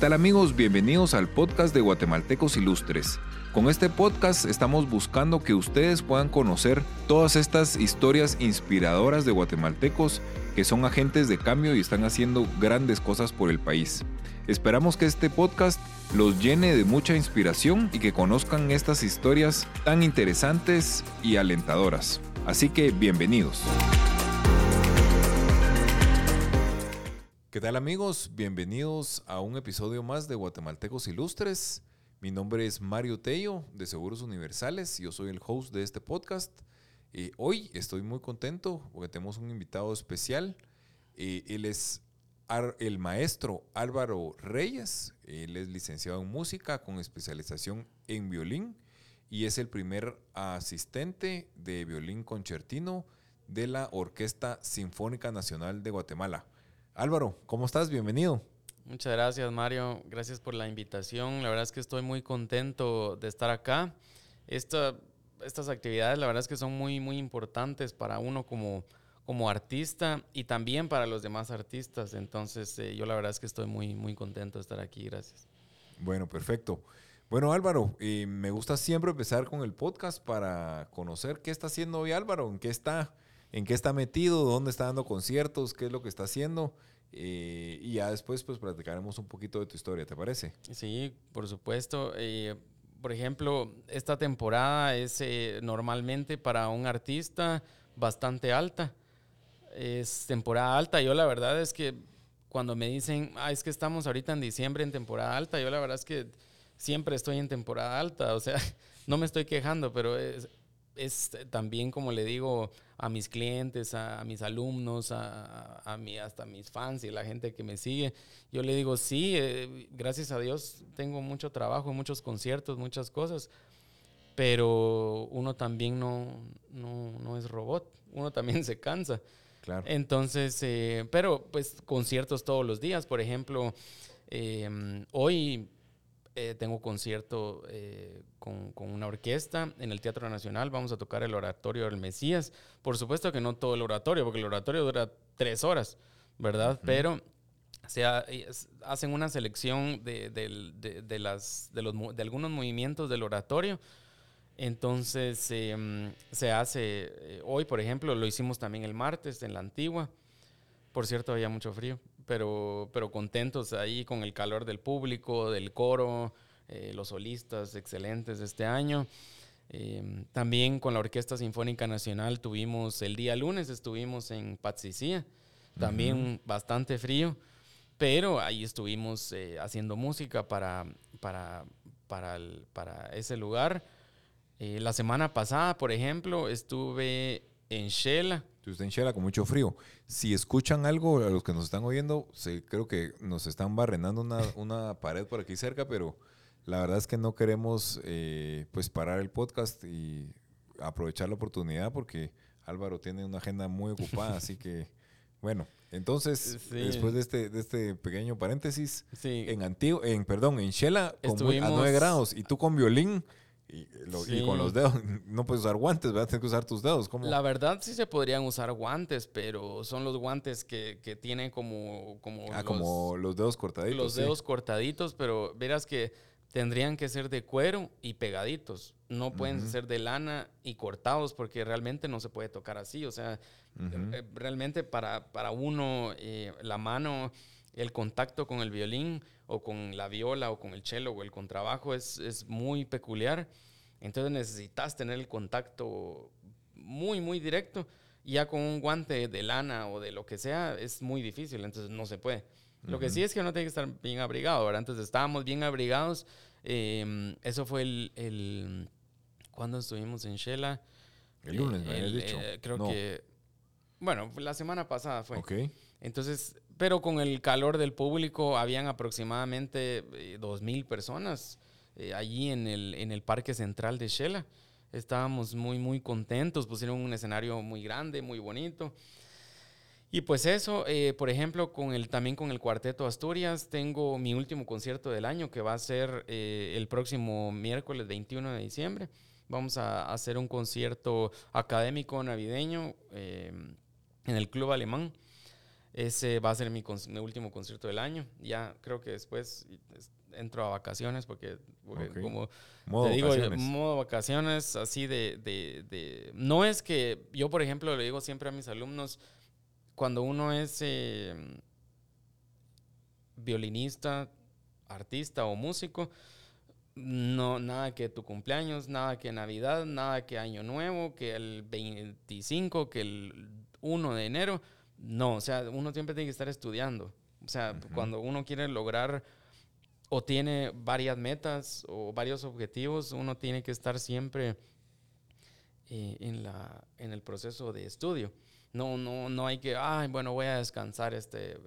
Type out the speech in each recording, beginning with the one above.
¿Qué tal amigos? Bienvenidos al podcast de Guatemaltecos Ilustres. Con este podcast estamos buscando que ustedes puedan conocer todas estas historias inspiradoras de guatemaltecos que son agentes de cambio y están haciendo grandes cosas por el país. Esperamos que este podcast los llene de mucha inspiración y que conozcan estas historias tan interesantes y alentadoras. Así que bienvenidos. ¿Qué tal amigos? Bienvenidos a un episodio más de Guatemaltecos Ilustres. Mi nombre es Mario Tello de Seguros Universales. Yo soy el host de este podcast. Hoy estoy muy contento porque tenemos un invitado especial. él es el maestro Álvaro Reyes. Él es licenciado en música con especialización en violín y es el primer asistente de violín concertino de la Orquesta Sinfónica Nacional de Guatemala. Álvaro, ¿cómo estás? Bienvenido. Muchas gracias, Mario. Gracias por la invitación. La verdad es que estoy muy contento de estar acá. estas actividades, la verdad es que son muy, muy importantes para uno como, como artista y también para los demás artistas. Entonces, eh, yo la verdad es que estoy muy, muy contento de estar aquí. Gracias. Bueno, perfecto. Bueno, Álvaro, eh, me gusta siempre empezar con el podcast para conocer qué está haciendo hoy Álvaro, en qué está, en qué está metido, dónde está dando conciertos, qué es lo que está haciendo. Eh, y ya después pues platicaremos un poquito de tu historia, ¿te parece? Sí, por supuesto. Eh, por ejemplo, esta temporada es eh, normalmente para un artista bastante alta. Es temporada alta. Yo la verdad es que cuando me dicen, ah, es que estamos ahorita en diciembre en temporada alta, yo la verdad es que siempre estoy en temporada alta. O sea, no me estoy quejando, pero es, es también, como le digo a mis clientes, a, mis alumnos, a, a, hasta mis fans y la gente que me sigue, yo le digo, sí, eh, gracias a Dios tengo mucho trabajo, muchos conciertos, muchas cosas, pero uno también no, no, no es robot, uno también se cansa. Claro. Entonces, eh, pero pues conciertos todos los días, por ejemplo, eh, hoy eh, tengo concierto eh, con, una orquesta en el Teatro Nacional. Vamos a tocar el oratorio del Mesías. Por supuesto que no todo el oratorio, porque el oratorio dura tres horas, ¿verdad? Pero se hacen una selección de, los, de algunos movimientos del oratorio. Entonces em, se hace, eh, hoy por ejemplo, lo hicimos también el martes en la antigua. Por cierto, había mucho frío pero, pero contentos ahí con el calor del público, del coro, eh, los solistas excelentes este año. Em, también con la Orquesta Sinfónica Nacional tuvimos el día lunes, estuvimos en Patsicía, también bastante frío, pero ahí estuvimos eh, haciendo música para, para, para, para ese lugar. Eh, la semana pasada, por ejemplo, estuve en Shela, Usted en Shela con mucho frío. Si escuchan algo, a los que nos están oyendo, creo que nos están barrenando una, una, pared por aquí cerca, pero la verdad es que no queremos eh, pues parar el podcast y aprovechar la oportunidad porque Álvaro tiene una agenda muy ocupada, así que bueno, entonces después de este, de este pequeño paréntesis, en Antiguo, en perdón, en Shela con a 9 grados y tú con violín y, con los dedos, no puedes usar guantes, ¿verdad? Tienes que usar tus dedos. ¿Cómo? La verdad sí se podrían usar guantes, pero son los guantes que, que tienen como... Como, ah, los, como los dedos cortaditos. Los dedos cortaditos, pero verás que tendrían que ser de cuero y pegaditos. No pueden ser de lana y cortados porque realmente no se puede tocar así. O sea, eh, realmente para, para uno eh, la mano, el contacto con el violín o con la viola o con el cello o el contrabajo es, es muy peculiar. Entonces necesitas tener el contacto muy, muy directo. Ya con un guante de lana o de lo que sea es muy difícil, entonces no se puede. Lo que sí es que uno tiene que estar bien abrigado, ¿verdad? Entonces estábamos bien abrigados. Em, eso fue el, el... ¿Cuándo estuvimos en Shela? El lunes, me habías dicho. Eh, creo que... Bueno, la semana pasada fue. Ok. Entonces, pero con el calor del público, habían aproximadamente eh, dos mil personas eh, allí en el, en el Parque Central de Shela. Estábamos muy, muy contentos, pusieron un escenario muy grande, muy bonito. Y pues eso, eh, por ejemplo, con el, también con el Cuarteto Asturias, tengo mi último concierto del año que va a ser el próximo miércoles 21 de diciembre. Vamos a, hacer un concierto académico navideño en el Club Alemán. Ese va a ser mi, último concierto del año. Ya creo que después entro a vacaciones porque, como modo te digo, vacaciones. modo vacaciones así de, de, No es que yo, por ejemplo, le digo siempre a mis alumnos, cuando uno es eh, violinista, artista o músico, no, nada que tu cumpleaños, nada que Navidad, nada que Año Nuevo, que el 25, que el 1 de enero no, o sea, uno siempre tiene que estar estudiando. O sea, cuando uno quiere lograr o tiene varias metas o varios objetivos, uno tiene que estar siempre eh, en, la, en el proceso de estudio. No, no, no hay que, ay, bueno, voy a descansar este,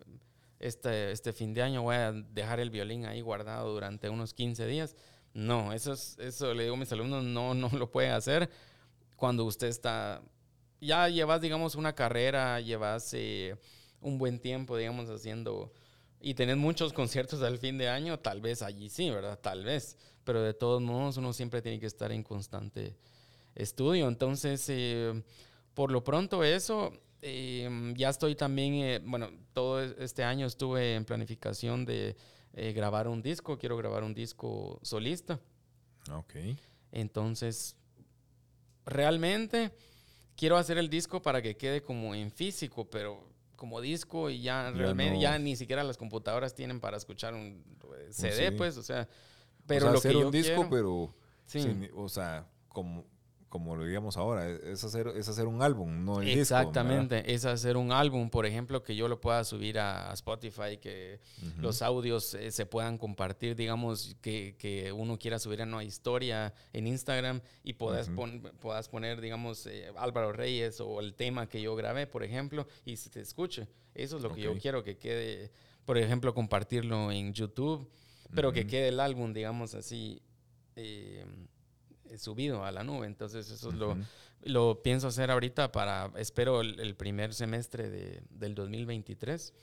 este, este fin de año, voy a dejar el violín ahí guardado durante unos 15 días. No, eso, es, eso le digo a mis alumnos, no, no lo puede hacer cuando usted está ya llevas, digamos, una carrera, llevas eh, un buen tiempo, digamos, haciendo y tenés muchos conciertos al fin de año, tal vez allí sí, ¿verdad? Tal vez. Pero de todos modos, uno siempre tiene que estar en constante estudio. Entonces, eh, por lo pronto eso, eh, ya estoy también, bueno, todo este año estuve en planificación de grabar un disco, quiero grabar un disco solista. Ok. Entonces, realmente quiero hacer el disco para que quede como en físico, pero como disco y ya, realmente ya ni siquiera las computadoras tienen para escuchar un CD, pues, o sea, pero lo hacer un disco, pero o sea, como como lo diríamos ahora, es hacer, es hacer un álbum, no el Exactamente, es hacer un álbum, por ejemplo, que yo lo pueda subir a Spotify, que los audios eh, se puedan compartir, digamos, que, que, uno quiera subir a una historia en Instagram y puedas, puedas poner, digamos, eh, Álvaro Reyes o el tema que yo grabé, por ejemplo, y se te escuche. Eso es lo que yo quiero que quede, por ejemplo, compartirlo en YouTube, pero que quede el álbum, digamos así. Eh, subido a la nube. Entonces eso lo, lo, pienso hacer ahorita para, espero, el, primer semestre de, del 2023.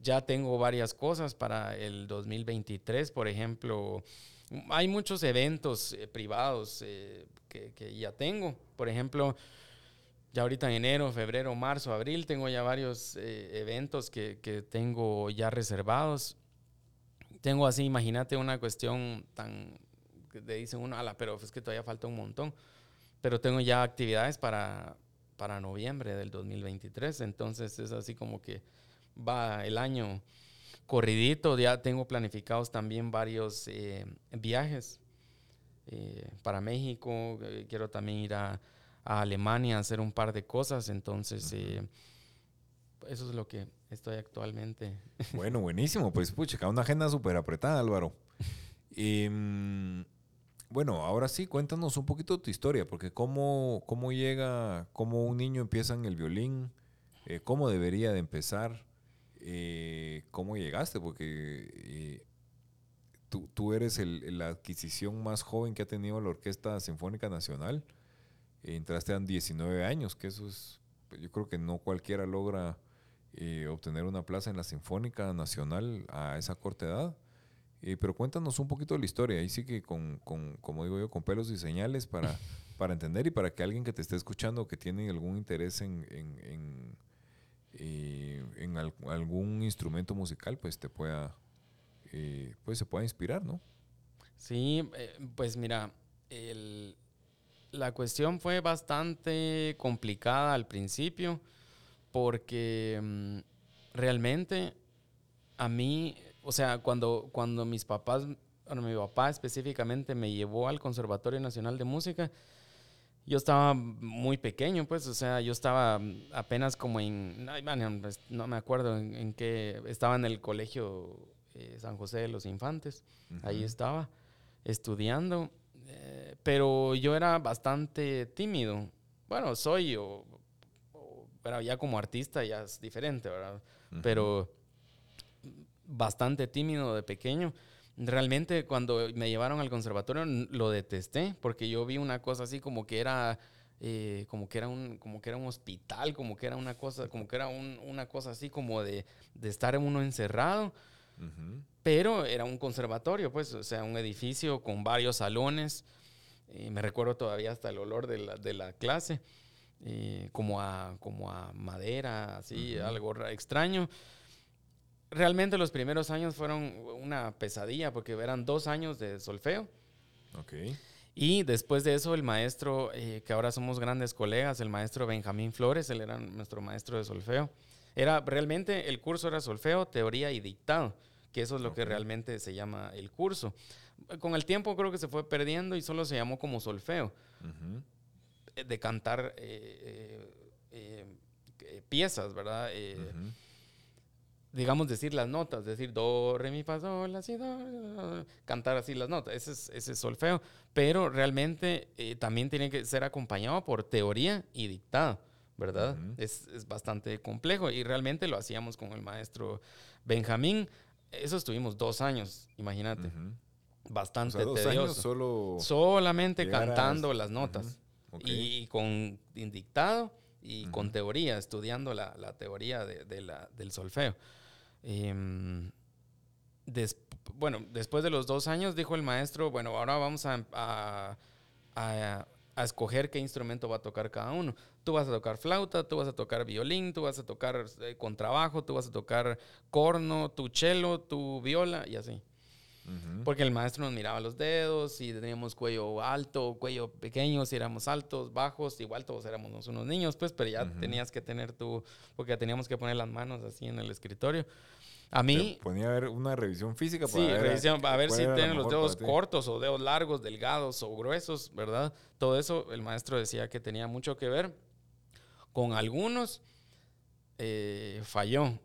Ya tengo varias cosas para el 2023, por ejemplo, hay muchos eventos eh, privados eh, que, que, ya tengo. Por ejemplo, ya ahorita en enero, febrero, marzo, abril, tengo ya varios eventos que, que, tengo ya reservados. Tengo así, imagínate una cuestión tan te dicen uno, ala, pero es que todavía falta un montón. Pero tengo ya actividades para, para noviembre del 2023, entonces es así como que va el año corridito, ya tengo planificados también varios eh, viajes eh, para México, eh, quiero también ir a, a, Alemania a hacer un par de cosas, entonces eso es lo que estoy actualmente. Bueno, buenísimo, pues pucha, una agenda súper apretada, Álvaro. Em, bueno, ahora sí, cuéntanos un poquito tu historia, porque cómo, cómo llega, cómo un niño empieza en el violín, eh, cómo debería de empezar, eh, cómo llegaste, porque eh, tú, eres la adquisición más joven que ha tenido la Orquesta Sinfónica Nacional. entraste a 19 años, que eso es, yo creo que no cualquiera logra obtener una plaza en la Sinfónica Nacional a esa corta edad. Eh, pero cuéntanos un poquito de la historia, ahí sí que con, con, como digo yo, con pelos y señales para, para entender y para que alguien que te esté escuchando que tiene algún interés en, en, en, eh, algún instrumento musical, pues te pueda, eh, pues se pueda inspirar, ¿no? Sí, pues mira, el, la cuestión fue bastante complicada al principio porque mm, realmente a mí o sea, cuando, cuando mis papás, bueno, mi papá específicamente me llevó al Conservatorio Nacional de Música, yo estaba muy pequeño, pues, o sea, yo estaba apenas como en, pues, no me acuerdo en, qué, estaba en el colegio eh, San José de los Infantes, ahí estaba estudiando, eh, pero yo era bastante tímido. Bueno, soy, o, pero ya como artista ya es diferente, ¿verdad? Pero bastante tímido de pequeño. Realmente cuando me llevaron al conservatorio lo detesté porque yo vi una cosa así como que era eh, como que era un como que era un hospital, como que era una cosa como que era una cosa así como de, de estar uno encerrado. Pero era un conservatorio, pues, o sea, un edificio con varios salones. me recuerdo todavía hasta el olor de la, de la clase. eh, como, a, como a madera, así, algo extraño. Realmente los primeros años fueron una pesadilla porque eran dos años de solfeo. Y después de eso, el maestro, eh, que ahora somos grandes colegas, el maestro Benjamín Flores, él era nuestro maestro de solfeo. Era realmente el curso era solfeo, teoría y dictado, que eso es lo que realmente se llama el curso. Con el tiempo creo que se fue perdiendo y solo se llamó como solfeo. De cantar eh, eh, piezas, ¿verdad? Digamos, decir las notas, decir do, re, mi, fa, sol, la, si, do, cantar así las notas, ese es, ese es solfeo, pero realmente eh, también tiene que ser acompañado por teoría y dictado, ¿verdad? es, es, bastante complejo y realmente lo hacíamos con el maestro Benjamín, eso estuvimos dos años, imagínate. Bastante o tedioso. Años solo Solamente cantando las notas. Y con dictado y con teoría, estudiando la, la teoría de, de la, del solfeo. Em, bueno, después de los dos años dijo el maestro, bueno, ahora vamos a, escoger qué instrumento va a tocar cada uno. Tú vas a tocar flauta, tú vas a tocar violín, tú vas a tocar eh, contrabajo, tú vas a tocar corno, tu cello, tu viola y así. Porque el maestro nos miraba los dedos, si teníamos cuello alto, cuello pequeño, si éramos altos, bajos, igual todos éramos unos niños, pues, pero ya tenías que tener tu, porque teníamos que poner las manos así en el escritorio. A mí... ponía a ver una revisión física para sí, ver, revisión, a ver si tienen los dedos cortos o dedos largos, delgados o gruesos, ¿verdad? Todo eso el maestro decía que tenía mucho que ver. Con algunos eh, falló,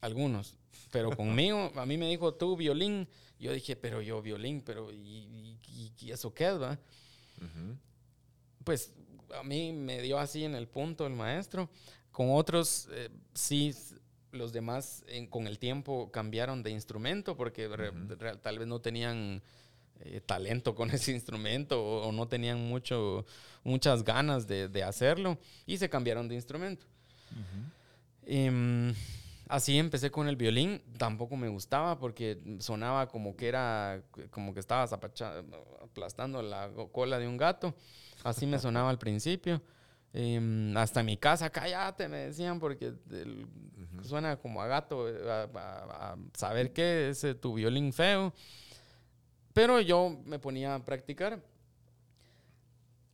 algunos, pero conmigo, a mí me dijo, tú violín, yo dije, pero yo violín, pero ¿y, eso qué es, va? Pues a mí me dio así en el punto el maestro. Con otros, eh, sí, los demás con el tiempo cambiaron de instrumento porque tal vez no tenían eh, talento con ese instrumento o, no tenían mucho, muchas ganas de, hacerlo y se cambiaron de instrumento. Así empecé con el violín, tampoco me gustaba porque sonaba como que era, como que estabas aplastando la cola de un gato. Así me sonaba al principio. Em, hasta en mi casa, cállate, me decían, porque suena como a gato, a, saber qué es eh, tu violín feo. Pero yo me ponía a practicar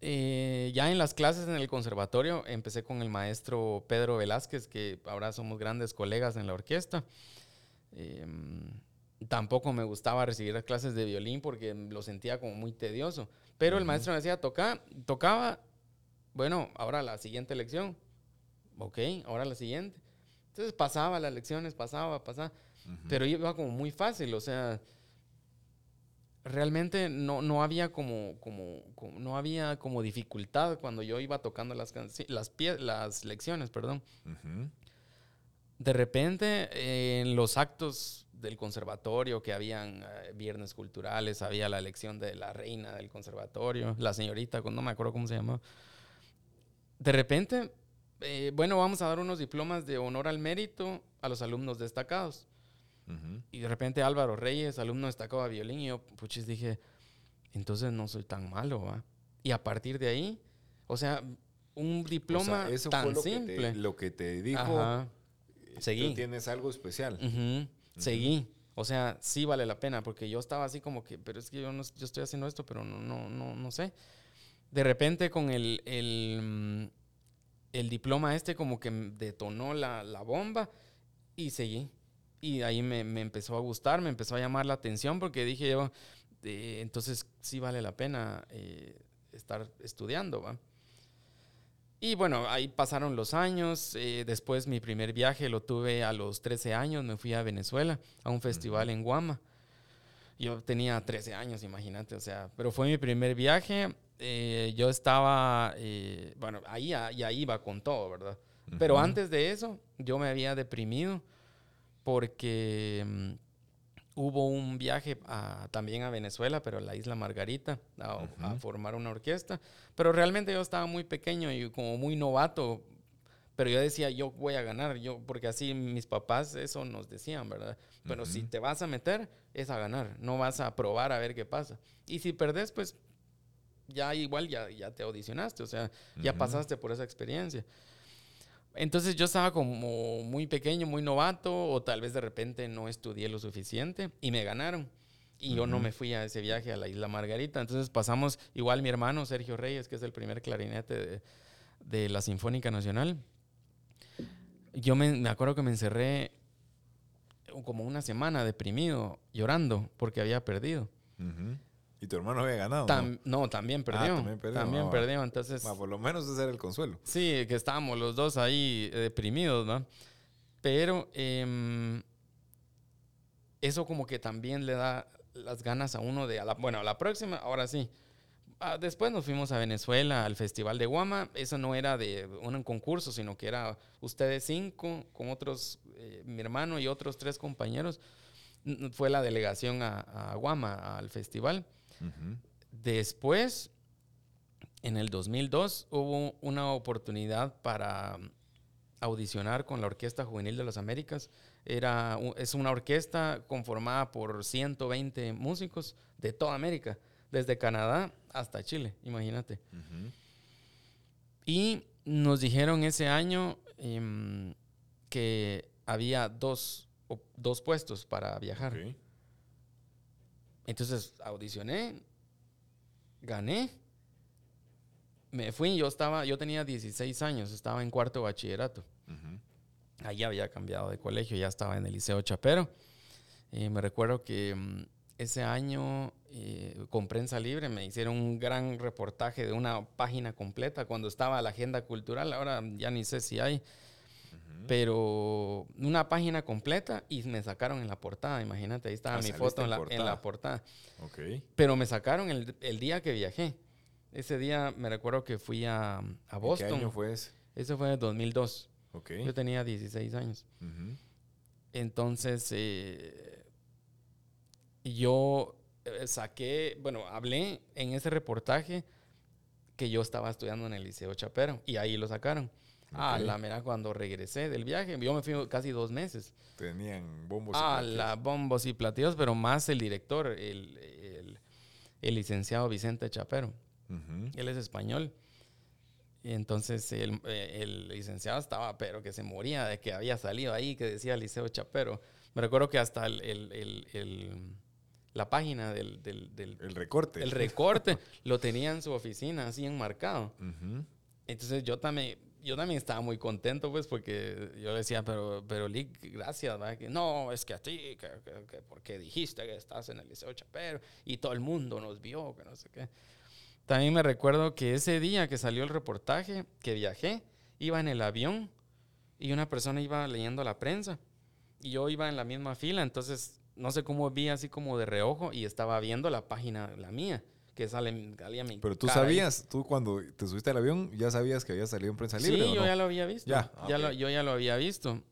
eh, ya en las clases en el conservatorio empecé con el maestro Pedro Velázquez, que ahora somos grandes colegas en la orquesta. Em, tampoco me gustaba recibir las clases de violín porque lo sentía como muy tedioso. Pero el maestro me decía, Toca, tocaba, bueno, ahora la siguiente lección. Ok, ahora la siguiente. Entonces pasaba las lecciones, pasaba, pasaba. Pero iba como muy fácil, o sea, realmente no, no había como, como, no había como dificultad cuando yo iba tocando las, las, las lecciones, perdón. De repente, en los actos del conservatorio, que habían eh, viernes culturales, había la elección de la reina del conservatorio, la señorita, no me acuerdo cómo se llamaba. De repente, eh, bueno, vamos a dar unos diplomas de honor al mérito a los alumnos destacados. Y de repente Álvaro Reyes, alumno destacado de violín, y yo, puchis, dije, entonces no soy tan malo, ¿va? Y a partir de ahí, o sea, un diploma tan simple. lo que te dijo, Seguí. Tú tienes algo especial. Seguí. O sea, sí vale la pena, porque yo estaba así como que, pero es que yo, no, yo estoy haciendo esto, pero no, no, no, no sé. De repente con el, el, mm, el diploma este como que detonó la, la bomba y seguí. Y ahí me, me, empezó a gustar, me empezó a llamar la atención porque dije yo, entonces sí vale la pena eh, estar estudiando, ¿va? Y bueno, ahí pasaron los años. Eh, después mi primer viaje lo tuve a los 13 años. Me fui a Venezuela a un festival en Guama. Yo tenía 13 años, imagínate. O sea, pero fue mi primer viaje. Eh, yo estaba, bueno, ahí ya iba con todo, ¿verdad? Pero antes de eso, yo me había deprimido porque mm, hubo un viaje también a Venezuela, pero a la isla Margarita, a, formar una orquesta. Pero realmente yo estaba muy pequeño y como muy novato. Pero yo decía, yo voy a ganar, yo, porque así mis papás eso nos decían, ¿verdad? Pero si te vas a meter, es a ganar, no vas a probar a ver qué pasa. Y si perdés, pues ya igual ya, ya te audicionaste, o sea, ya pasaste por esa experiencia. Entonces yo estaba como muy pequeño, muy novato, o tal vez de repente no estudié lo suficiente y me ganaron. Y yo no me fui a ese viaje a la Isla Margarita. Entonces pasamos, igual mi hermano Sergio Reyes, que es el primer clarinete de, de la Sinfónica Nacional. Yo me, me, acuerdo que me encerré como una semana deprimido, llorando, porque había perdido. ¿Y tu hermano había ganado? ¿no? también perdió. Ah, también perdió. También ah, perdió, entonces... por lo menos ese era el consuelo. Sí, que estábamos los dos ahí deprimidos, ¿no? Pero em, eso como que también le da las ganas a uno de, a la, bueno, a la próxima, ahora sí. Ah, después nos fuimos a Venezuela, al Festival de Guama. Eso no era de un concurso, sino que era ustedes cinco, con otros, eh, mi hermano y otros tres compañeros. Fue la delegación a, Guama, al festival. Después, en el 2002, hubo una oportunidad para audicionar con la Orquesta Juvenil de las Américas era, es una orquesta conformada por 120 músicos de toda América, desde Canadá hasta Chile, imagínate. Y nos dijeron ese año em, que había dos, dos, puestos para viajar. Entonces audicioné, gané, me fui, yo estaba, yo tenía 16 años, estaba en cuarto bachillerato. Allí había cambiado de colegio, ya estaba en el Liceo Chapero. Y me recuerdo que mm, ese año eh, con Prensa Libre me hicieron un gran reportaje de una página completa cuando estaba la agenda cultural. Ahora ya ni sé si hay. Pero una página completa y me sacaron en la portada, imagínate, ahí estaba ah, mi foto en la, portada. Pero me sacaron el, día que viajé. Ese día me recuerdo que fui a, a Boston. ¿Qué año fue ese? Ese fue en 2002. Yo tenía 16 años. Entonces, eh, yo eh, saqué, bueno, hablé en ese reportaje que yo estaba estudiando en el Liceo Chapero y ahí lo sacaron. Ah, la mera cuando regresé del viaje, yo me fui casi dos meses. Tenían bombos y ah, la bombos y platillos, pero más el director, el, el, licenciado Vicente Chapero. Él es español. Y entonces el, el, licenciado estaba, pero que se moría de que había salido ahí, que decía Liceo Chapero. Me recuerdo que hasta el, el, la página del, del, El recorte. El recorte lo tenía en su oficina, así enmarcado. Entonces yo también, yo también estaba muy contento, pues, porque yo decía, pero, pero Lick, gracias, ¿verdad? Que, no, es que a ti, que, que, porque dijiste que estás en el Liceo Chapero y todo el mundo nos vio, que no sé qué. También me recuerdo que ese día que salió el reportaje, que viajé, iba en el avión y una persona iba leyendo la prensa y yo iba en la misma fila, entonces no sé cómo vi así como de reojo y estaba viendo la página, la mía, que sale, salía mi Pero tú sabías, tú cuando te subiste al avión, ya sabías que había salido en prensa libre. Sí, yo ya lo había visto. Ya, yo ya lo había visto.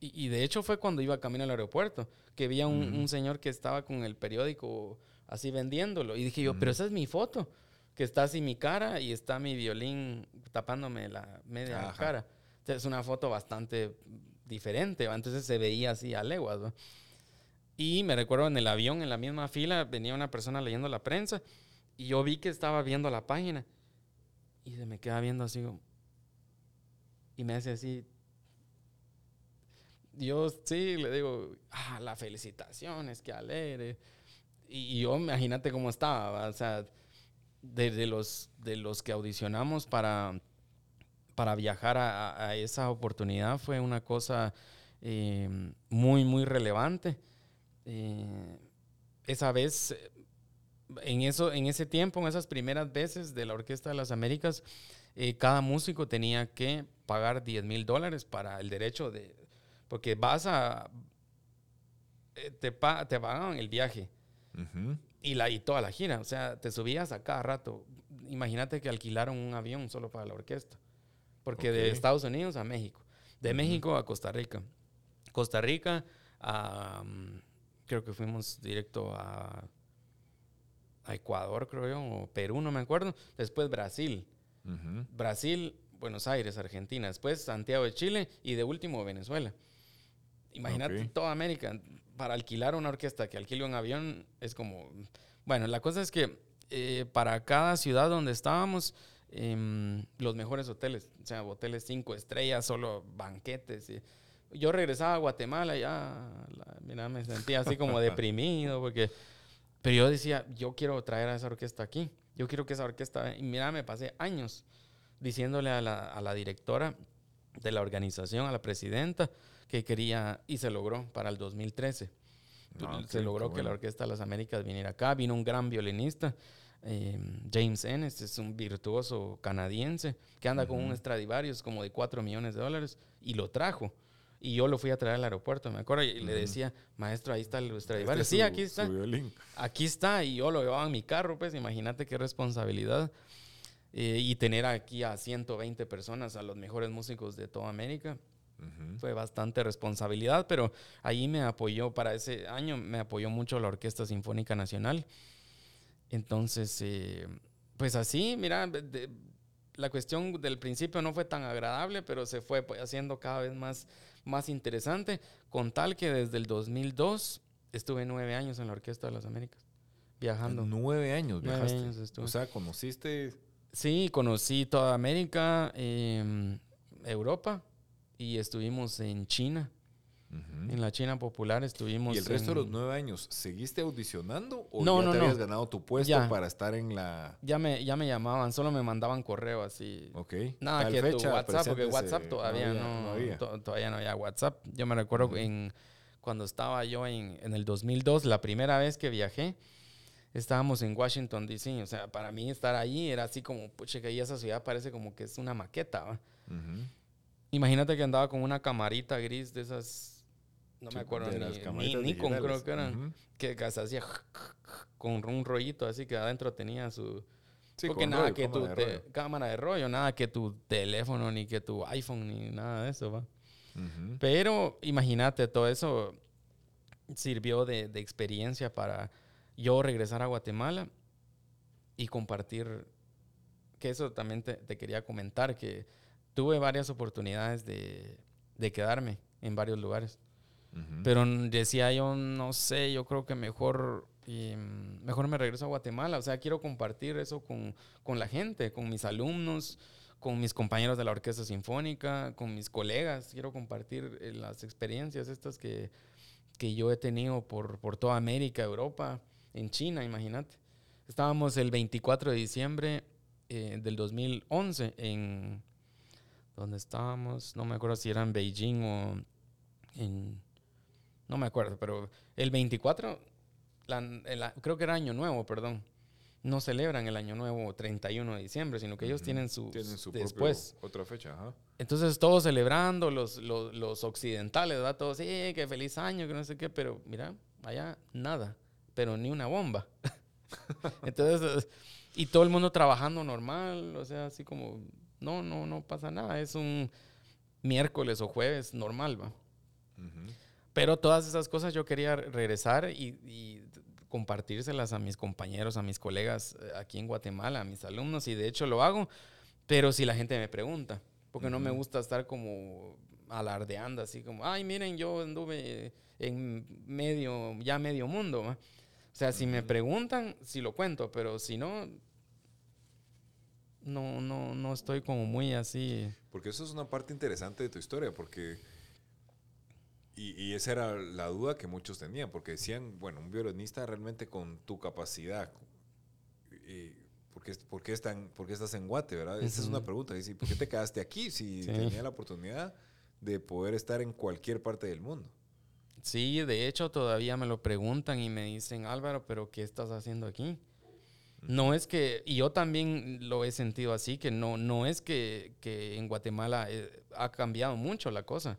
y, de hecho fue cuando iba camino al aeropuerto, que vi a un señor que estaba con el periódico así vendiéndolo. Y dije yo, pero esa es mi foto, que está así mi cara y está mi violín tapándome la media cara. es una foto bastante diferente, entonces se veía así a leguas. Y me recuerdo en el avión, en la misma fila, venía una persona leyendo la prensa y yo vi que estaba viendo la página y se me queda viendo así y me hace así. Yo sí le digo, ah, la felicitación, es que alegre y, yo, imagínate cómo estaba, o sea, de, los, de los que audicionamos para, para viajar a, esa oportunidad fue una cosa eh, muy, muy relevante. Eh, esa vez, en, eso, en ese tiempo, en esas primeras veces de la Orquesta de las Américas, eh, cada músico tenía que pagar 10 mil dólares para el derecho de... Porque vas a... Te, te pagan el viaje, y, la, y toda la gira, o sea, te subías a cada rato. Imagínate que alquilaron un avión solo para la orquesta. Porque de Estados Unidos a México. De México a Costa Rica. Costa Rica a... creo que fuimos directo a, a Ecuador, creo yo, o Perú, no me acuerdo. Después Brasil. Brasil, Buenos Aires, Argentina. Después Santiago de Chile y de último Venezuela. Imagínate toda América para alquilar una orquesta que alquile un avión es como... Bueno, la cosa es que eh, para cada ciudad donde estábamos, em, los mejores hoteles, o sea, hoteles cinco estrellas, solo banquetes. Yo regresaba a Guatemala, ya, mira, me sentía así como deprimido, porque, pero yo decía, yo quiero traer a esa orquesta aquí, yo quiero que esa orquesta, y mira, me pasé años diciéndole a la, a la directora de la organización, a la presidenta, que quería, y se logró para el 2013. Ah, se logró que la Orquesta de las Américas viniera acá. Vino un gran violinista, em, James Ennis, es un virtuoso canadiense que anda con un Stradivarius como de 4 millones de dólares y lo trajo. Y yo lo fui a traer al aeropuerto, me acuerdo, y le decía, maestro, ahí está el este Stradivarius. sí, aquí está. Aquí está, y yo lo llevaba en mi carro, pues imagínate qué responsabilidad. Eh, y tener aquí a 120 personas, a los mejores músicos de toda América. Fue bastante responsabilidad, pero ahí me apoyó, para ese año me apoyó mucho la Orquesta Sinfónica Nacional. Entonces, eh, pues así, mira, la cuestión del principio no fue tan agradable, pero se fue pues, haciendo cada vez más, más interesante, con tal que desde el 2002 estuve nueve años en la Orquesta de las Américas, viajando. Nueve años viajaste. O sea, conociste... Sí, conocí toda América, em, Europa, y estuvimos en China. En la China popular estuvimos. ¿Y el resto de los nueve años seguiste audicionando o no, ya te habías ganado tu puesto para estar en la. Ya me, ya me llamaban, solo me mandaban correo así. Ok. Nada que tu WhatsApp, porque WhatsApp todavía no, había. todavía no había WhatsApp. Yo me recuerdo en cuando estaba yo en, en el 2002, la primera vez que viajé, estábamos en Washington, D.C. O sea, para mí estar ahí era así como, pucha, que ahí esa ciudad parece como que es una maqueta. ¿va? Imagínate que andaba con una camarita gris de esas, no me acuerdo ni, ni Nikon creo que eran, que, se hacía con un rollito así que adentro tenía su... Sí, porque nada que tu cámara de rollo, nada que tu teléfono, ni que tu iPhone, ni nada de eso, va. Pero imagínate, todo eso sirvió de, de, experiencia para yo regresar a Guatemala y compartir, que eso también te, te quería comentar, que tuve varias oportunidades de, quedarme en varios lugares. Pero decía yo, no sé, yo creo que mejor, mejor me regreso a Guatemala. O sea, quiero compartir eso con, la gente, con mis alumnos, con mis compañeros de la Orquesta Sinfónica, con mis colegas. Quiero compartir eh, las experiencias estas que, yo he tenido por, por toda América, Europa, en China, imagínate. Estábamos el 24 de diciembre eh, del 2011 en donde estábamos, no me acuerdo si era en Beijing o en... No me acuerdo, pero el 24, creo que era Año Nuevo, perdón. No celebran el Año Nuevo 31 de diciembre, sino que ellos tienen su, después. otra fecha, ajá. Entonces todos celebrando, los, los, occidentales, ¿verdad? Todos, sí, qué feliz año, que no sé qué, pero mira, allá nada, pero ni una bomba. Entonces, y todo el mundo trabajando normal, o sea, así como no, no, no pasa nada. Es un miércoles o jueves normal, va. Pero todas esas cosas yo quería regresar y, compartírselas a mis compañeros, a mis colegas eh, aquí en Guatemala, a mis alumnos, y de hecho lo hago, pero si la gente me pregunta, porque no me gusta estar como alardeando, así como, ay, miren, yo anduve en medio, ya medio mundo. ¿va? O sea, si me preguntan, sí lo cuento, pero si no, no, no, no estoy como muy así. Porque eso es una parte interesante de tu historia, porque... Y, esa era la duda que muchos tenían, porque decían, bueno, un violinista realmente con tu capacidad, ¿por, qué, por, qué están, ¿por, qué, estás en Guate, verdad? Esa es una pregunta. ¿Por qué te quedaste aquí si tenía la oportunidad de poder estar en cualquier parte del mundo? Sí, de hecho todavía me lo preguntan y me dicen, Álvaro, pero ¿qué estás haciendo aquí? No es que, y yo también lo he sentido así, que no, no es que, en Guatemala eh, ha cambiado mucho la cosa.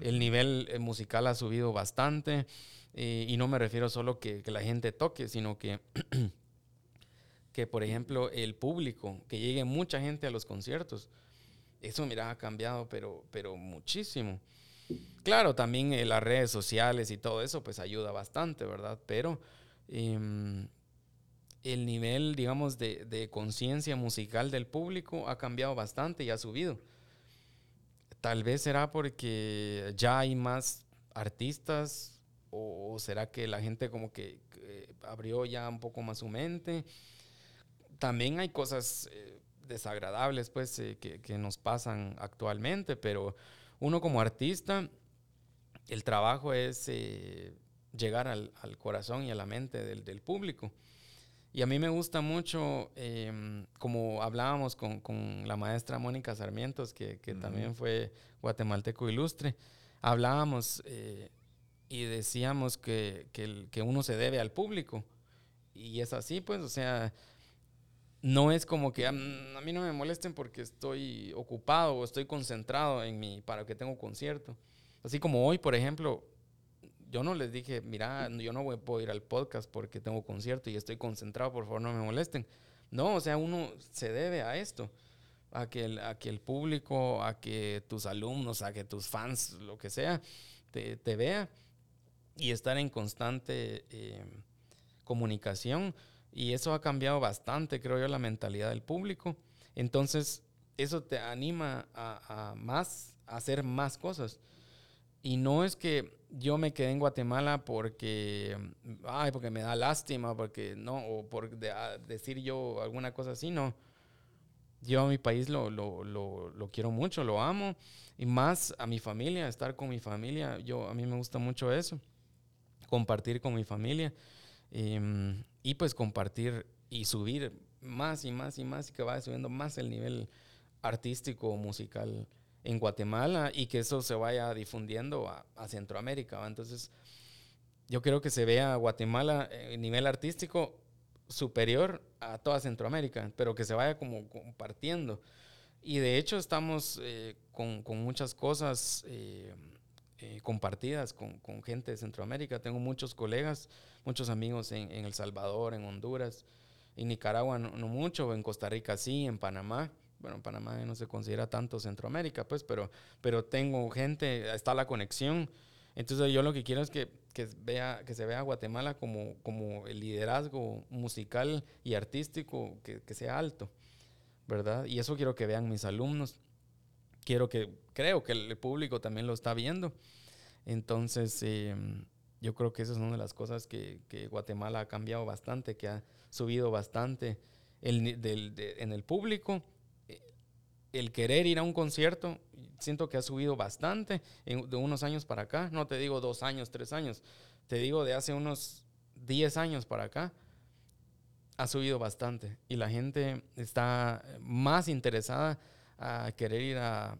El nivel eh, musical ha subido bastante eh, y no me refiero solo que, que la gente toque, sino que, que, por ejemplo, el público, que llegue mucha gente a los conciertos. Eso, mira, ha cambiado, pero, pero muchísimo. Claro, también las redes sociales y todo eso, pues ayuda bastante, ¿verdad? Pero em, el nivel, digamos, de, conciencia musical del público ha cambiado bastante y ha subido. Tal vez será porque ya hay más artistas o, será que la gente como que, abrió ya un poco más su mente. también hay cosas eh, desagradables, pues, eh, que, nos pasan actualmente, pero uno como artista, el trabajo es llegar al, corazón y a la mente del público. Y a mí me gusta mucho, em, como hablábamos con, con, la maestra Mónica Sarmientos, que, que también fue guatemalteco ilustre, hablábamos eh, y decíamos que, que, que, uno se debe al público. Y es así, pues, o sea, no es como que a, a, mí no me molesten porque estoy ocupado o estoy concentrado en mi, para que tengo concierto. Así como hoy, por ejemplo, yo no les dije, mira, yo no voy, puedo ir al podcast porque tengo concierto y estoy concentrado, por favor no me molesten. No, o sea, uno se debe a esto, a que el, a que el público, a que tus alumnos, a que tus fans, lo que sea, te, te vea y estar en constante eh, comunicación. Y eso ha cambiado bastante, creo yo, la mentalidad del público. Entonces, eso te anima a, a más, a hacer más cosas. Y no es que yo me quedé en Guatemala porque, ay, porque me da lástima, porque no, o por decir yo alguna cosa así, no. Yo a mi país lo, lo, lo, quiero mucho, lo amo, y más a mi familia, estar con mi familia, yo, a mí me gusta mucho eso, compartir con mi familia, y, em, y pues compartir y subir más y más y más, y que vaya subiendo más el nivel artístico, musical en Guatemala y que eso se vaya difundiendo a, Centroamérica. Entonces, yo creo que se vea Guatemala en nivel artístico superior a toda Centroamérica, pero que se vaya como compartiendo. Y de hecho estamos eh, con, con, muchas cosas eh, eh, compartidas con, con, gente de Centroamérica. Tengo muchos colegas, muchos amigos en, en El Salvador, en Honduras, en Nicaragua no, no, mucho, en Costa Rica sí, en Panamá bueno, Panamá no se considera tanto Centroamérica, pues, pero, pero tengo gente, está la conexión. Entonces yo lo que quiero es que, que, vea, que se vea Guatemala como, como el liderazgo musical y artístico que, que, sea alto, ¿verdad? Y eso quiero que vean mis alumnos. Quiero que, creo que el público también lo está viendo. Entonces, em, yo creo que esa es una de las cosas que, que, Guatemala ha cambiado bastante, que ha subido bastante el, del, en el público el querer ir a un concierto, siento que ha subido bastante de unos años para acá. No te digo dos años, tres años, te digo de hace unos diez años para acá. Ha subido bastante y la gente está más interesada a querer ir a,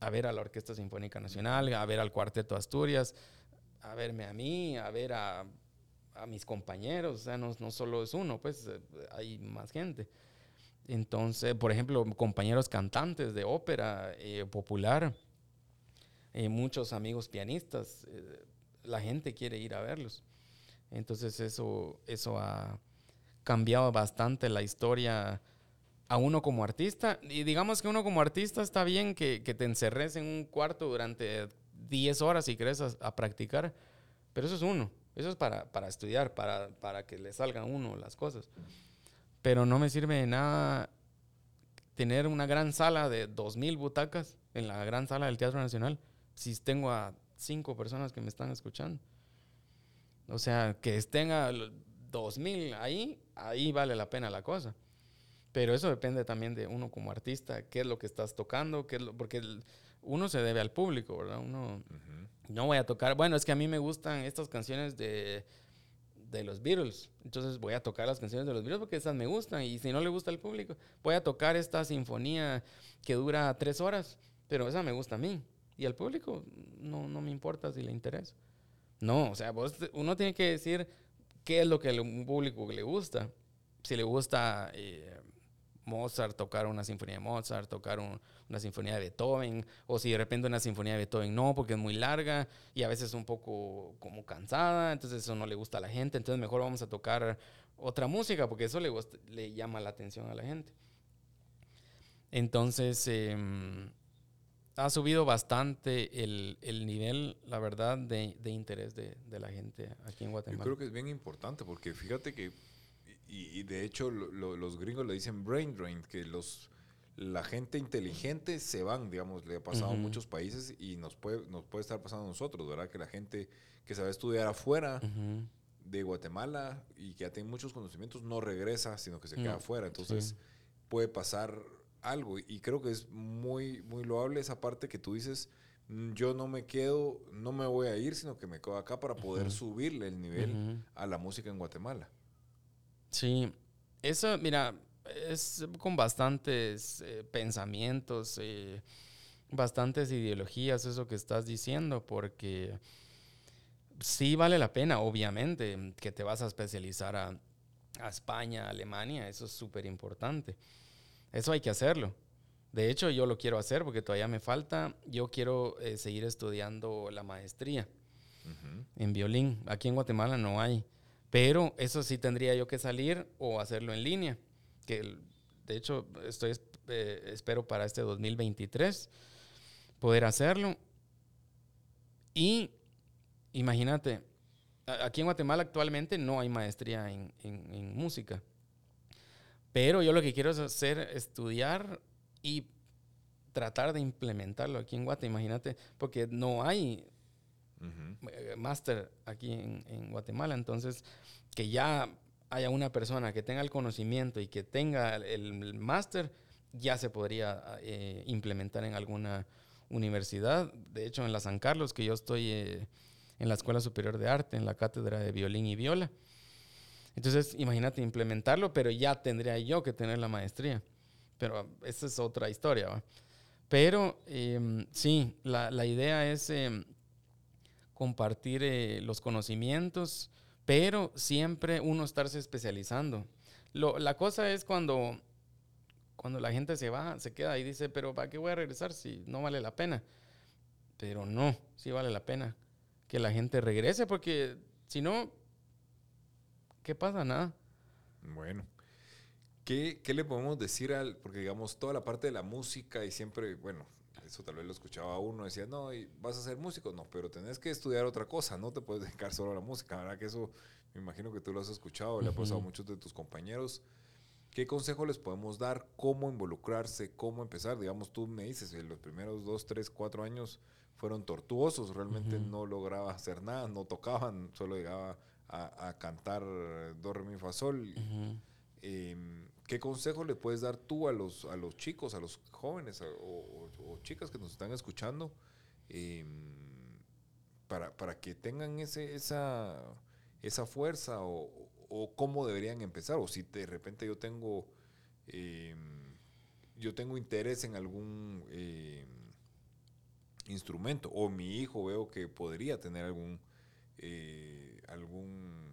a ver a la Orquesta Sinfónica Nacional, a ver al Cuarteto Asturias, a verme a mí, a ver a, a mis compañeros. O sea, no, no solo es uno, pues hay más gente. Entonces, por ejemplo, compañeros cantantes de ópera eh, popular, eh, muchos amigos pianistas, eh, la gente quiere ir a verlos. Entonces eso, eso ha cambiado bastante la historia a uno como artista. Y digamos que uno como artista está bien que, te encerres en un cuarto durante 10 horas y querés a, practicar, pero eso es uno. Eso es para, para estudiar, para, para que le salgan uno las cosas. Pero no me sirve de nada tener una gran sala de 2.000 butacas en la gran sala del Teatro Nacional si tengo a cinco personas que me están escuchando. O sea, que estén a 2.000 ahí, ahí vale la pena la cosa. Pero eso depende también de uno como artista, qué es lo que estás tocando, qué es lo, porque uno se debe al público, ¿verdad? Uno no voy a tocar, bueno, es que a mí me gustan estas canciones de de los Beatles. Entonces voy a tocar las canciones de los Beatles porque esas me gustan. Y si no le gusta al público, voy a tocar esta sinfonía que dura tres horas, pero esa me gusta a mí. Y al público no, no me importa si le interesa. No, o sea, uno tiene que decir qué es lo que al público le gusta. Si le gusta eh, Mozart, tocar una sinfonía de Mozart, tocar una sinfonía de Beethoven, o si de repente una sinfonía de Beethoven no, porque es muy larga y a veces un poco como cansada, entonces eso no le gusta a la gente, entonces mejor vamos a tocar otra música, porque eso le, le llama la atención a la gente. Entonces, em, ha subido bastante el, el, nivel, la verdad, de, de interés de, de, la gente aquí en Guatemala. Yo creo que es bien importante, porque fíjate que y, de hecho los gringos le dicen brain drain, que los la gente inteligente se van, digamos, le ha pasado a muchos países y nos puede, nos puede estar pasando a nosotros, ¿verdad? Que la gente que sabe estudiar afuera de Guatemala y que ya tiene muchos conocimientos no regresa, sino que se queda afuera. Entonces sí. puede pasar algo. Y creo que es muy, muy loable esa parte que tú dices, "Mm, yo no me quedo, no me voy a ir, sino que me quedo acá para poder subirle el nivel a la música en Guatemala. Sí, eso, mira, es con bastantes eh, pensamientos, eh, bastantes ideologías, eso que estás diciendo, porque sí vale la pena, obviamente, que te vas a especializar a, a España, a Alemania, eso es súper importante. Eso hay que hacerlo. De hecho, yo lo quiero hacer porque todavía me falta. Yo quiero eh, seguir estudiando la maestría en violín. Aquí en Guatemala no hay. Pero eso sí tendría yo que salir o hacerlo en línea. Que de hecho estoy es- eh, espero para este 2023 poder hacerlo. Y imagínate, aquí en Guatemala actualmente no hay maestría en, en- en música. Pero yo lo que quiero es hacer, estudiar y tratar de implementarlo aquí en Guatemala. Imagínate, porque no hay Ujú. eh, máster aquí en, en Guatemala. Entonces, que ya haya una persona que tenga el conocimiento y que tenga el, el máster, ya se podría eh, implementar en alguna universidad. De hecho, en la San Carlos, que yo estoy eh, en la Escuela Superior de Arte, en la cátedra de violín y viola. Entonces, imagínate implementarlo, pero ya tendría yo que tener la maestría. Pero esa es otra historia. ¿va? Pero em, sí, la, la idea es em, compartir eh, los conocimientos, pero siempre uno estarse especializando. Lo- la cosa es cuando, cuando la gente se va, se queda y dice, pero ¿para qué voy a regresar si no vale la pena? Pero no, sí vale la pena que la gente regrese, porque si no, ¿qué pasa? Nada. Bueno. ¿Qué, ¿Qué le podemos decir al.? Porque, digamos, toda la parte de la música y siempre, bueno, eso tal vez lo escuchaba uno, decía, no, y vas a ser músico, no, pero tenés que estudiar otra cosa, no te puedes dedicar solo a la música, ¿verdad? Que eso, me imagino que tú lo has escuchado, le ha pasado a muchos de tus compañeros. ¿Qué consejo les podemos dar? ¿Cómo involucrarse? ¿Cómo empezar? Digamos, tú me dices, en los primeros dos, tres, cuatro años fueron tortuosos, realmente Ujú. no lograba hacer nada, no tocaban, solo llegaba a, a cantar eh, do, re, mi, fa, sol. Ujú. Em, ¿Qué consejo le puedes dar tú a los, a los chicos, a los jóvenes o, chicas que nos están escuchando em, para, para que tengan ese, esa, esa fuerza o, cómo deberían empezar? O si de repente yo tengo, em, yo tengo interés en algún em, instrumento o mi hijo veo que podría tener algún, eh, algún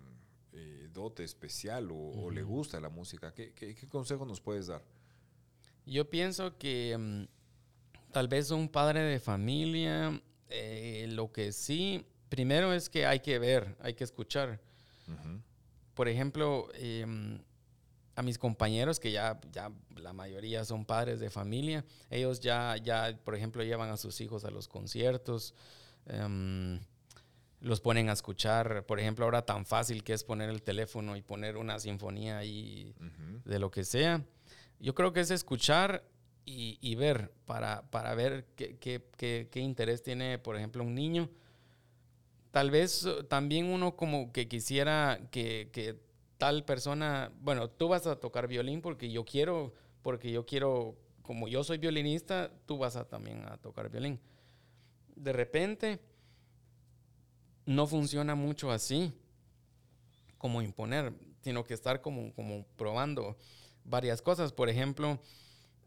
eh, dote especial o, o le gusta la música, ¿qué, qué, qué consejo nos puedes dar? Yo pienso que mm, tal vez un padre de familia, eh, lo que sí, primero es que hay que ver, hay que escuchar. Por ejemplo, em, a mis compañeros, que ya, ya la mayoría son padres de familia, ellos ya, ya, por ejemplo, llevan a sus hijos a los conciertos, em, los ponen a escuchar, por ejemplo, ahora tan fácil que es poner el teléfono y poner una sinfonía ahí ujú, de lo que sea. Yo creo que es escuchar y, y ver para, para ver qué, qué- qué- qué interés tiene, por ejemplo, un niño. Tal vez eh, también uno como que quisiera que, que tal persona, bueno, tú vas a tocar violín porque yo quiero, porque yo quiero, como yo soy violinista, tú vas a también a tocar violín. De repente, no funciona mucho así, como imponer, sino que estar como, como probando varias cosas. Por ejemplo,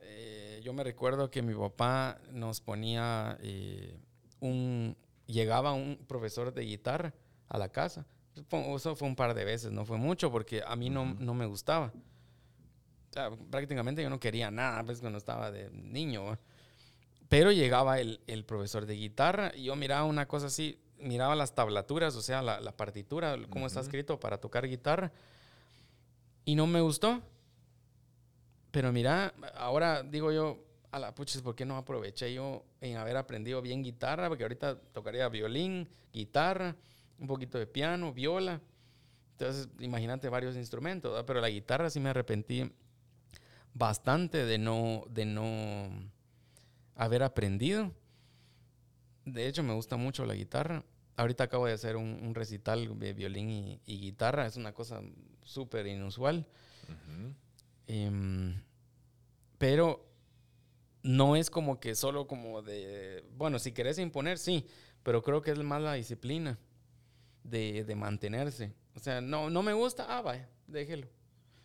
eh, yo me recuerdo que mi papá nos ponía eh, un, llegaba un profesor de guitarra a la casa. Eso fue un par de veces, no fue mucho porque a mí no, no me gustaba. O sea, prácticamente yo no quería nada pues, cuando estaba de niño. Pero llegaba el, el profesor de guitarra y yo miraba una cosa así, miraba las tablaturas, o sea, la, la partitura, cómo está Ujú. escrito para tocar guitarra. Y no me gustó. Pero mira, ahora digo yo, a la puches, ¿por qué no aproveché yo en haber aprendido bien guitarra? Porque ahorita tocaría violín, guitarra, un poquito de piano, viola. Entonces, imagínate varios instrumentos, ¿verdad? Pero la guitarra sí me arrepentí bastante de no, de no haber aprendido. De hecho, me gusta mucho la guitarra. Ahorita acabo de hacer un, recital de violín y, guitarra, es una cosa súper inusual. Em, pero no es como que solo como de, bueno, si querés imponer, sí, pero creo que es más la disciplina de, de mantenerse. O sea, no, no me gusta, ah, vaya, déjelo.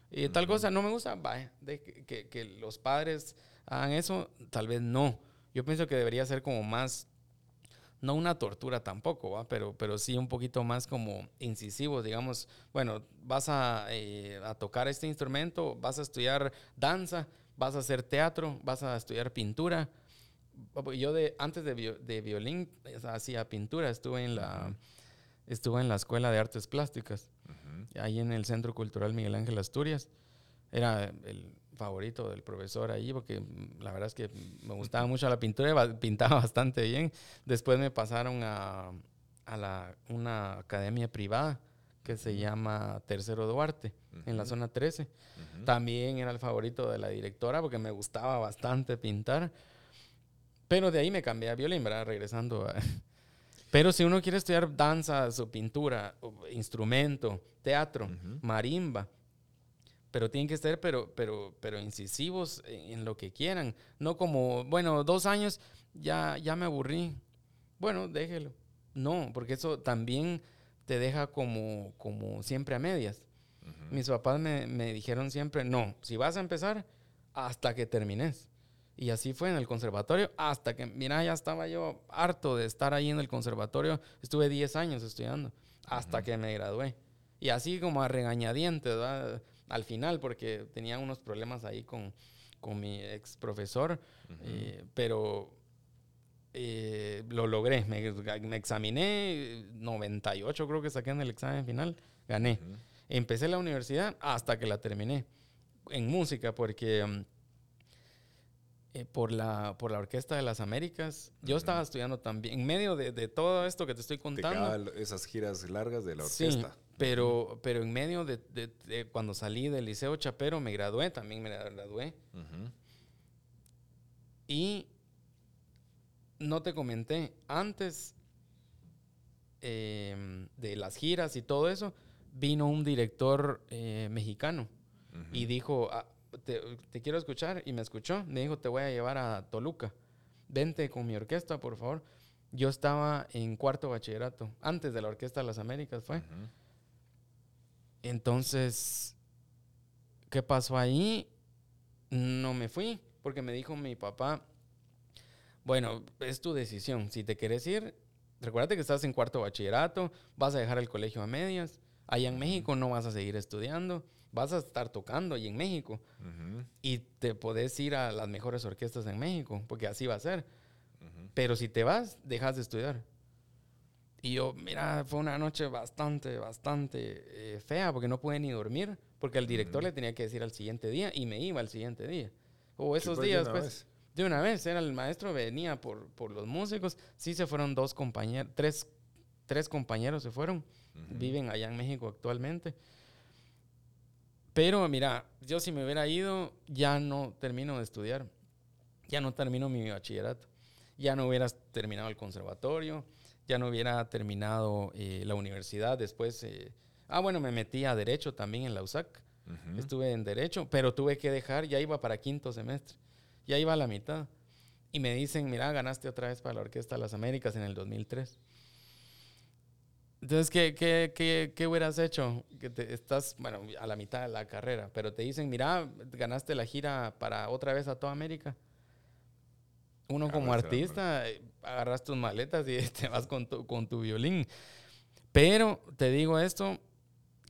Y tal cosa no me gusta, vaya, de que, que, los padres hagan eso, tal vez no. Yo pienso que debería ser como más, no una tortura tampoco, ¿va? Pero, pero sí un poquito más como incisivo, digamos, bueno, vas a, eh, a tocar este instrumento, vas a estudiar danza, vas a hacer teatro, vas a estudiar pintura. Yo de, antes de, de violín hacía pintura, estuve en la, estuve en la Escuela de Artes Plásticas, ahí en el Centro Cultural Miguel Ángel Asturias. Era el favorito del profesor ahí porque la verdad es que me gustaba mucho la pintura, pintaba bastante bien. Después me pasaron a, a la, una academia privada que se llama Tercero Duarte, en la zona 13. También era el favorito de la directora porque me gustaba bastante pintar. Pero de ahí me cambié a violín, ¿verdad? Regresando a... Pero si uno quiere estudiar danza, su pintura, instrumento, teatro, marimba, pero tienen que ser pero, pero, pero incisivos en, lo que quieran. No como, bueno, dos años, ya, ya me aburrí. Bueno, déjelo. No, porque eso también te deja como, como siempre a medias. Mis papás me, me, dijeron siempre, no, si vas a empezar, hasta que termines. Y así fue en el conservatorio, hasta que, mira, ya estaba yo harto de estar ahí en el conservatorio. Estuve 10 años estudiando, hasta que me gradué. Y así como a regañadientes, Al final, porque tenía unos problemas ahí con, con mi ex profesor, eh, pero eh, lo logré. Me, me, examiné, 98 creo que saqué en el examen final, gané. Empecé la universidad hasta que la terminé en música, porque mm, eh, por, la, por la Orquesta de las Américas, yo estaba estudiando también, en medio de, de, todo esto que te estoy contando. esas giras largas de la orquesta. Sí, pero, pero en medio de, de, cuando salí del Liceo Chapero, me gradué, también me gradué. Y no te comenté, antes em, de las giras y todo eso, vino un director eh, mexicano y dijo, ah, te, quiero escuchar, y me escuchó, me dijo, te voy a llevar a Toluca, vente con mi orquesta, por favor. Yo estaba en cuarto bachillerato, antes de la Orquesta de las Américas fue. Entonces, ¿qué pasó ahí? No me fui, porque me dijo mi papá, bueno, es tu decisión. Si te quieres ir, recuérdate que estás en cuarto bachillerato, vas a dejar el colegio a medias. Allá en México no vas a seguir estudiando, vas a estar tocando ahí en México. Y te podés ir a las mejores orquestas en México, porque así va a ser. Pero si te vas, dejas de estudiar. Y yo, mira, fue una noche bastante, bastante eh, fea, porque no pude ni dormir, porque el director le tenía que decir al siguiente día y me iba al siguiente día. O esos días, pues de una vez, era el maestro, venía por, por los músicos. Sí se fueron dos compañeros, tres, tres compañeros se fueron. Viven allá en México actualmente. Pero mira, yo si me hubiera ido, ya no termino de estudiar. Ya no termino mi bachillerato. Ya no hubiera terminado el conservatorio. Ya no hubiera terminado eh, la universidad. Después, eh, ah, bueno, me metí a Derecho también en la USAC. Estuve en Derecho, pero tuve que dejar, ya iba para quinto semestre ya iba a la mitad. Y me dicen, mira, ganaste otra vez para la Orquesta de las Américas en el 2003. Entonces, ¿qué, qué, qué, qué hubieras hecho? Que te, estás, bueno, a la mitad de la carrera, pero te dicen, mira, ganaste la gira para otra vez a toda América. Uno como artista, eh, agarras tus maletas y te vas con tu, con tu violín. Pero te digo esto,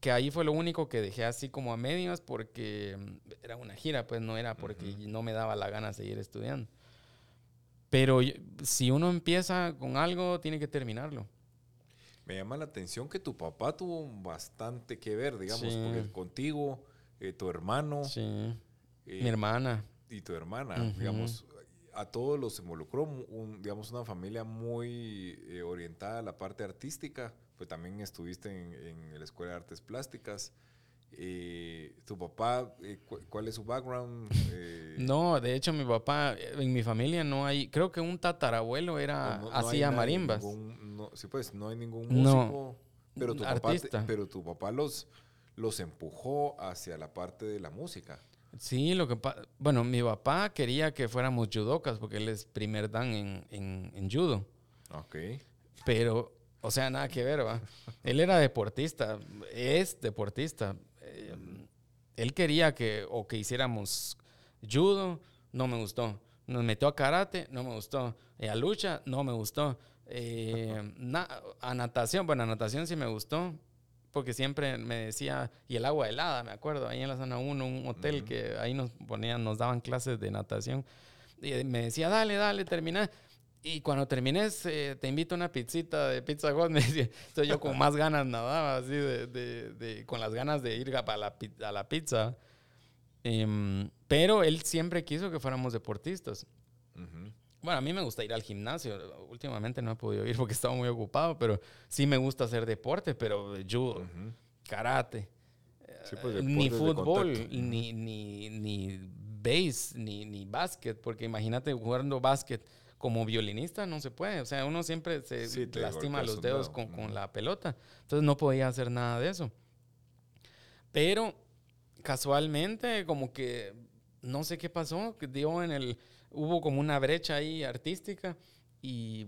que ahí fue lo único que dejé así como a medias porque mm, era una gira, pues no era porque no me daba la gana seguir estudiando. Pero si uno empieza con algo, tiene que terminarlo. Me llama la atención que tu papá tuvo bastante que ver, digamos, porque contigo, eh, tu hermano. Sí. Eh, Mi hermana. Y tu hermana, digamos, a todos los involucró, un, digamos, una familia muy eh, orientada a la parte artística pues también estuviste en, la Escuela de Artes Plásticas. Eh, ¿Tu papá, eh, cuál es su background? No, de hecho mi papá, en mi familia no hay, creo que un tatarabuelo era, hacía marimbas. no, sí, pues no hay ningún músico, pero, tu papá pero tu papá los, los empujó hacia la parte de la música. Sí, lo que bueno, mi papá quería que fuéramos judocas porque él es primer dan en, en, en judo. Ok. Pero, o sea, nada que ver, ¿va? él era deportista, es deportista. Eh, él quería que, o que hiciéramos judo, no me gustó. Nos metió a karate, no me gustó. a lucha, no me gustó. Eh, a natación, bueno, a natación sí me gustó, porque siempre me decía, y el agua helada, me acuerdo, ahí en la zona 1, un hotel que ahí nos ponían, nos daban clases de natación. Y me decía, dale, dale, termina. Y cuando termines, eh, te invito a una pizzita de Pizza God. Me decía, entonces yo con más ganas nadaba, así, de, de, con las ganas de ir a la, a la pizza. Em, pero él siempre quiso que fuéramos deportistas. Bueno, a mí me gusta ir al gimnasio. Últimamente no he podido ir porque estaba muy ocupado, pero sí me gusta hacer deporte, pero judo, karate, pues, ni fútbol, ni, ni, ni base, ni, ni básquet, porque imagínate jugando básquet como violinista no se puede. O sea, uno siempre se lastima los dedos con, con, la pelota. Entonces no podía hacer nada de eso. Pero casualmente, como que no sé qué pasó, que dio en el hubo como una brecha ahí artística y,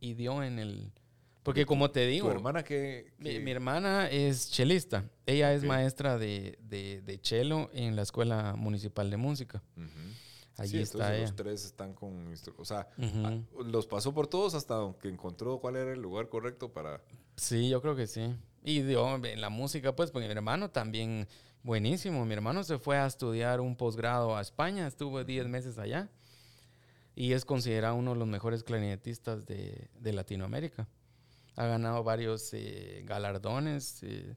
dio en el... Porque como te digo... ¿Tu hermana que, mi, hermana es chelista. Ella es maestra de, de, de, cello en la Escuela Municipal de Música. Allí está ella. Los tres están con... O sea, los pasó por todos hasta que encontró cuál era el lugar correcto para... Sí, yo creo que sí. Y dio en la música, pues, porque mi hermano también... Buenísimo. Mi hermano se fue a estudiar un posgrado a España. Estuvo 10 meses allá y es considerado uno de los mejores clarinetistas de, de Latinoamérica. Ha ganado varios eh, galardones. Eh,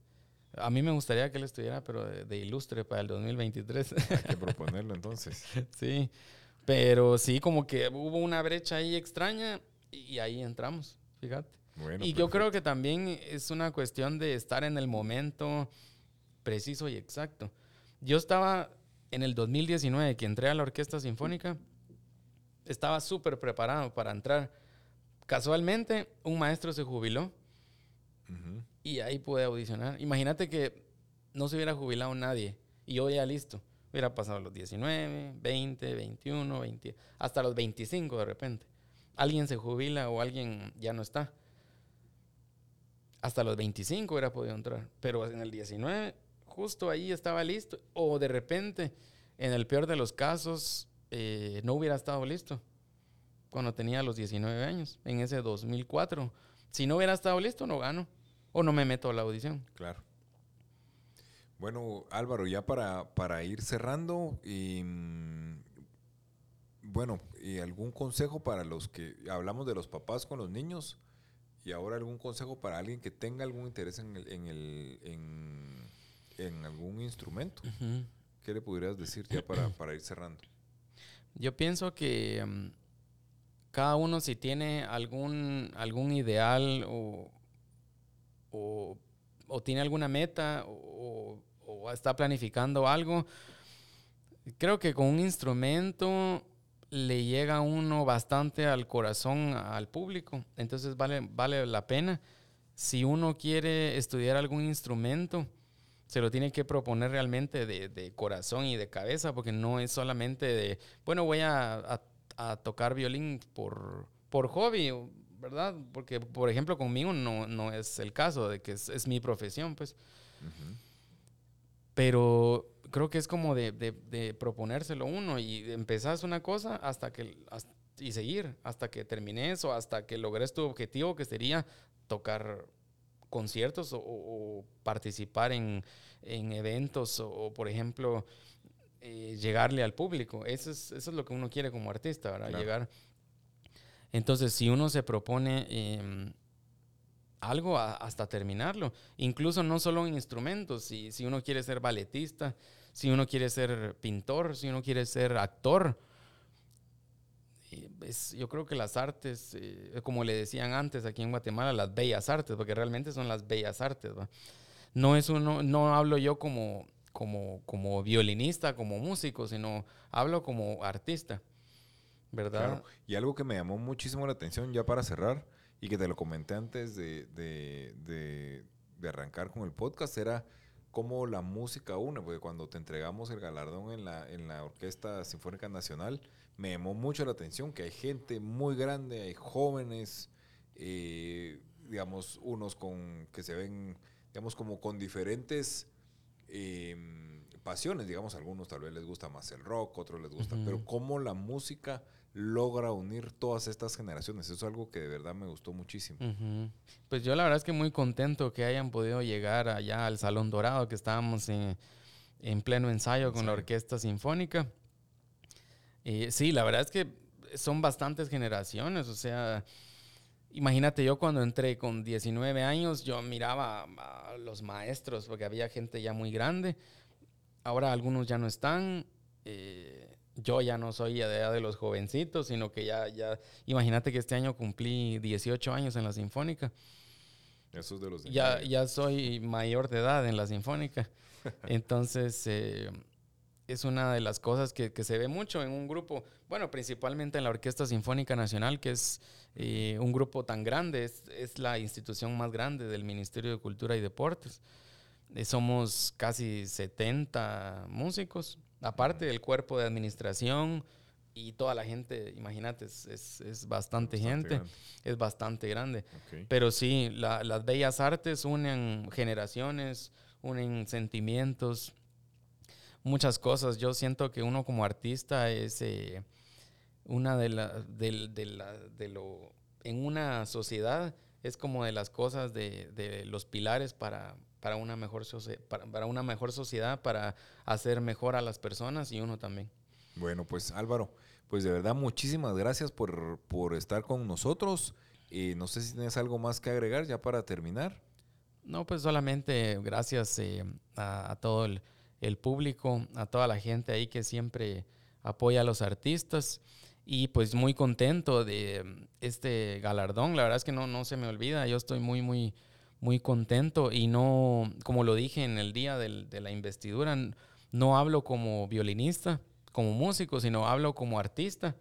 a mí me gustaría que él estuviera, pero de, ilustre para el 2023. Hay que proponerlo entonces. sí, pero sí, como que hubo una brecha ahí extraña y ahí entramos, fíjate. y yo creo que también es una cuestión de estar en el momento preciso y exacto. Yo estaba en el 2019 que entré a la Orquesta Sinfónica estaba súper preparado para entrar. Casualmente, un maestro se jubiló y ahí pude audicionar. Imagínate que no se hubiera jubilado nadie y yo ya listo. Hubiera pasado los 19, 20, 21, 20, hasta los 25 de repente. Alguien se jubila o alguien ya no está. Hasta los 25 hubiera podido entrar. Pero en el 19, justo ahí estaba listo. O de repente, en el peor de los casos, eh, no hubiera estado listo cuando tenía los 19 años, en ese 2004. Si no hubiera estado listo, no gano. O no me meto a la audición. Claro. Bueno, Álvaro, ya para, para ir cerrando, y, mm, bueno, y algún consejo para los que hablamos de los papás con los niños, y ahora algún consejo para alguien que tenga algún interés en, el, en, el, en, algún instrumento. ¿Qué le pudieras decir ya para, para ir cerrando? Yo pienso que mm, cada uno si tiene algún, algún ideal o, o, tiene alguna meta o, está planificando algo, creo que con un instrumento le llega uno bastante al corazón, al público. Entonces vale, vale la pena. Si uno quiere estudiar algún instrumento, se lo tiene que proponer realmente de, corazón y de cabeza, porque no es solamente de, bueno, voy a, tocar violín por, por hobby, ¿verdad? Porque, por ejemplo, conmigo no, no es el caso de que es, mi profesión, pues. Pero creo que es como de, proponérselo uno y empezás una cosa hasta que, y seguir hasta que termines o hasta que logres tu objetivo, que sería tocar conciertos o, participar en, eventos o, por ejemplo, eh, llegarle al público. Eso es, eso es lo que uno quiere como artista, ¿verdad? Llegar. Entonces, si uno se propone em, algo hasta terminarlo, incluso no solo en instrumentos, si, si uno quiere ser balletista, si uno quiere ser pintor, si uno quiere ser actor, yo creo que las artes, eh, como le decían antes aquí en Guatemala, las bellas artes, porque realmente son las bellas artes. No es uno, no hablo yo como, como, como violinista, como músico, sino hablo como artista, ¿verdad? Y algo que me llamó muchísimo la atención ya para cerrar y que te lo comenté antes de, de, de, de arrancar con el podcast, era cómo la música une, porque cuando te entregamos el galardón en la, en la Orquesta Sinfónica Nacional, me llamó mucho la atención que hay gente muy grande, hay jóvenes, eh, digamos, unos con que se ven, digamos, como con diferentes em, pasiones, digamos, algunos tal vez les gusta más el rock, otros les gusta, pero cómo la música logra unir todas estas generaciones, eso es algo que de verdad me gustó muchísimo. Pues yo la verdad es que muy contento que hayan podido llegar allá al Salón Dorado, que estábamos en, en pleno ensayo con la Orquesta Sinfónica. Y sí, la verdad es que son bastantes generaciones, o sea, Imagínate, yo cuando entré con 19 años, yo miraba a los maestros, porque había gente ya muy grande. Ahora algunos ya no están. Eh, yo ya no soy de, de los jovencitos, sino que ya, ya, imagínate que este año cumplí 18 años en la Sinfónica. Eso es de los ya, ya soy mayor de edad en la Sinfónica. Entonces, eh, es una de las cosas que, que, se ve mucho en un grupo, bueno, principalmente en la Orquesta Sinfónica Nacional, que es eh, un grupo tan grande, es, es, la institución más grande del Ministerio de Cultura y Deportes. Eh, somos casi 70 músicos, aparte del cuerpo de administración y toda la gente, imagínate, es, es, es bastante, gente, es bastante grande. Okay. Pero sí, la, las bellas artes unen generaciones, unen sentimientos muchas cosas. Yo siento que uno como artista es eh, una de las, de, de, la, de lo, en una sociedad es como de las cosas de, de los pilares para, para, una mejor para, para, una mejor sociedad, para hacer mejor a las personas y uno también. Bueno, pues Álvaro, pues de verdad muchísimas gracias por, por estar con nosotros. Eh, no sé si tienes algo más que agregar ya para terminar. No, pues solamente gracias eh, a, a todo el, el público, a toda la gente ahí que siempre apoya a los artistas. Y pues muy contento de este galardón. La verdad es que no, no se me olvida. Yo estoy muy, muy, muy contento. Y no, como lo dije en el día del, de la investidura, no hablo como violinista, como músico, sino hablo como artista.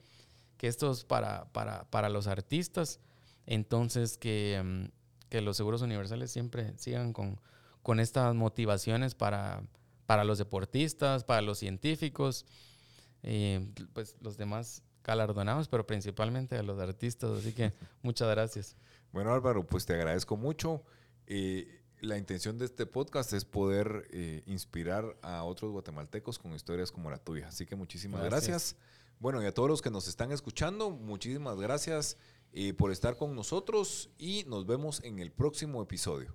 Que esto es para, para, para los artistas. Entonces, que, que los seguros universales siempre sigan con, con estas motivaciones para para los deportistas, para los científicos, eh, pues los demás galardonados, pero principalmente a los artistas. Así que muchas gracias. Bueno, Álvaro, pues te agradezco mucho. Eh, la intención de este podcast es poder eh, inspirar a otros guatemaltecos con historias como la tuya. Así que muchísimas gracias. gracias. Bueno, y a todos los que nos están escuchando, muchísimas gracias por estar con nosotros y nos vemos en el próximo episodio.